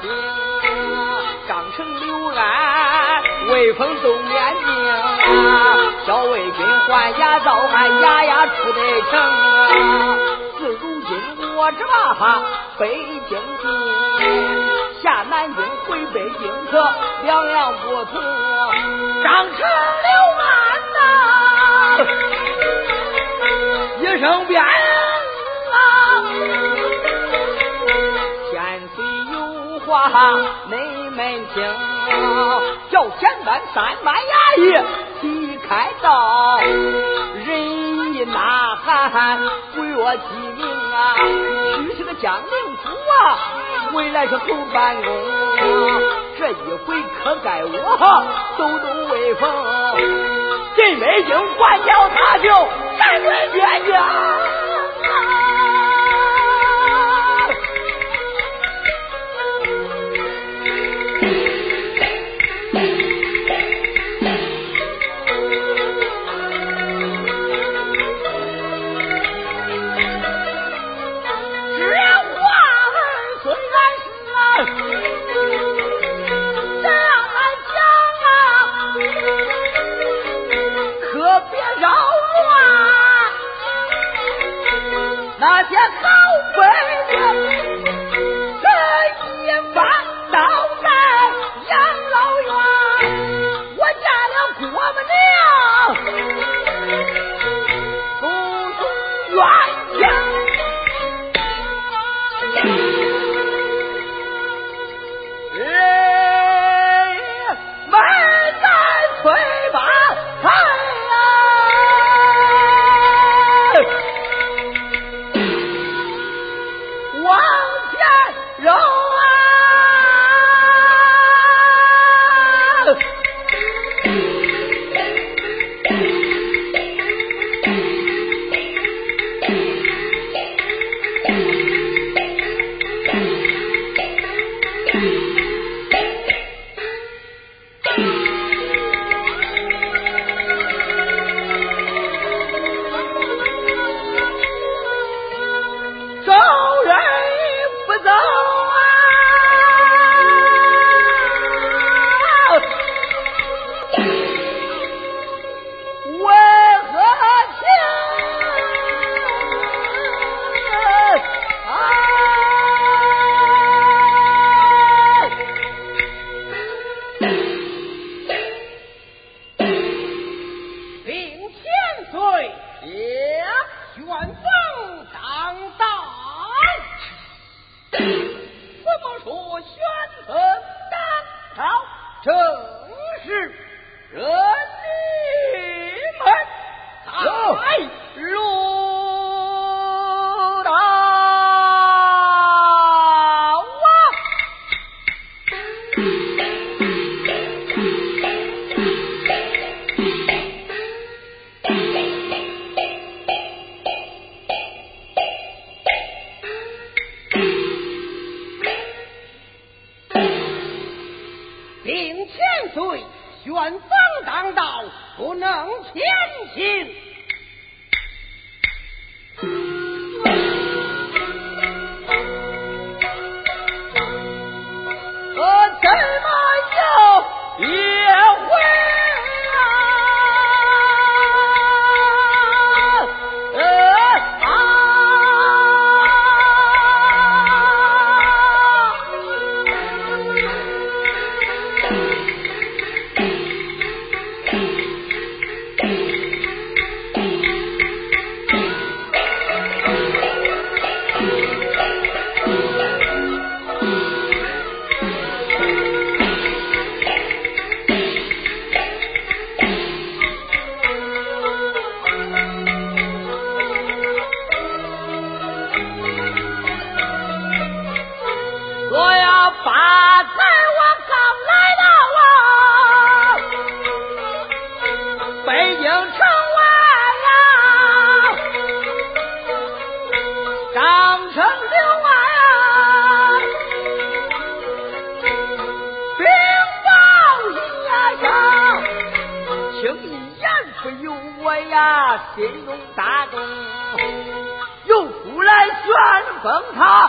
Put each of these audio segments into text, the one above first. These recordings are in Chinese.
兵，张成刘安威风动眼睛，小魏军换牙造汉，牙牙出得逞。自如今我这哈北京兵下南京回北京可两样不同，张成刘安呐一声鞭。有话内门听，叫前班三班衙役齐开道，人一呐喊归我鸡鸣啊，许是个江宁府啊，回来是后办公，这一回可该我抖抖威风，进北京换掉他就山水边疆。令千岁玄风挡道，不能前行。心中大动，又出来旋风堂。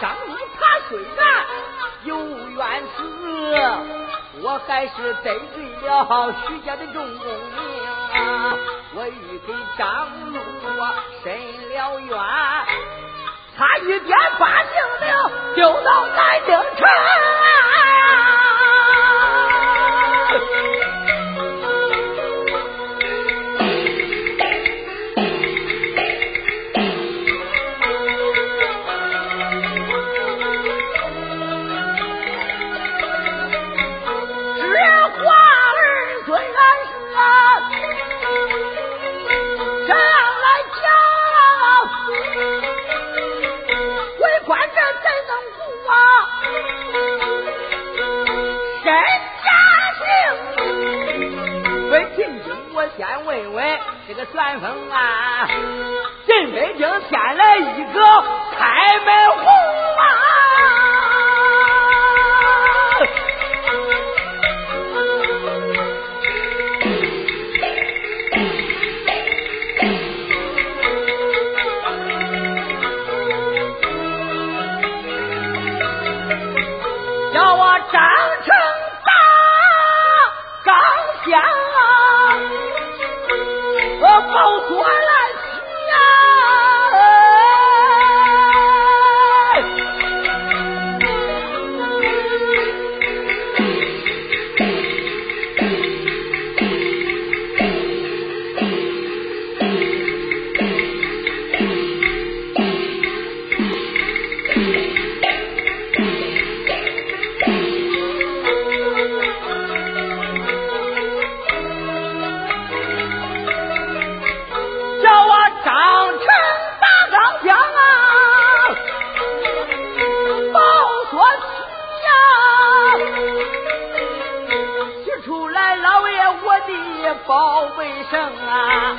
张鲁他虽然有冤死，我还是得罪了徐家的众公明，我欲给张禄啊伸了冤，他一边把命了丢到南京城。真假情问亲家我先问问这个旋风啊进北京添了一个开门红啊。保卫生啊，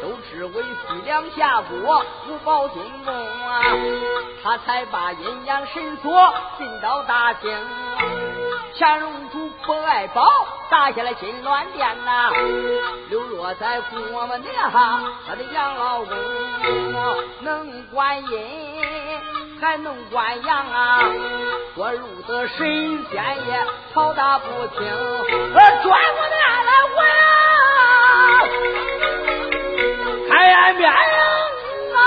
都只为西凉下国五保进宫啊，他才把阴阳神锁进到大清。乾隆主不爱宝，打下了金銮殿呐，流落在我们娘他的养老宫，能管阴还能管阳啊，我入得神仙也吵打不清，转过面来我呀。开面啊！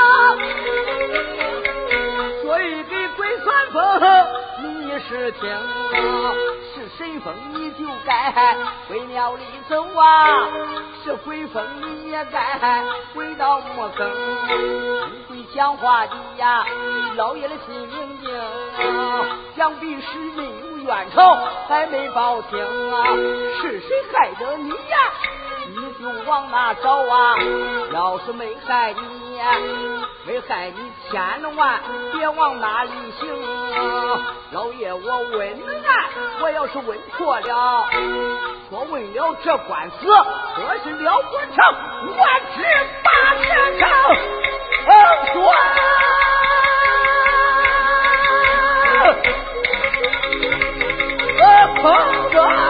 所以给鬼算风，你是听啊是神风你就该回庙里走啊，是鬼风你也该回到墓坑。会讲话的呀，老爷的心明镜，想必是没有冤仇，还没报清啊，是谁害得你呀？你就往哪找啊？要是没害你，没害你，千万别往哪里行。老爷，我问难，我要是问错了，说问了这官司，可是了不成，万只大钱丈，横断。啊，鹏哥。啊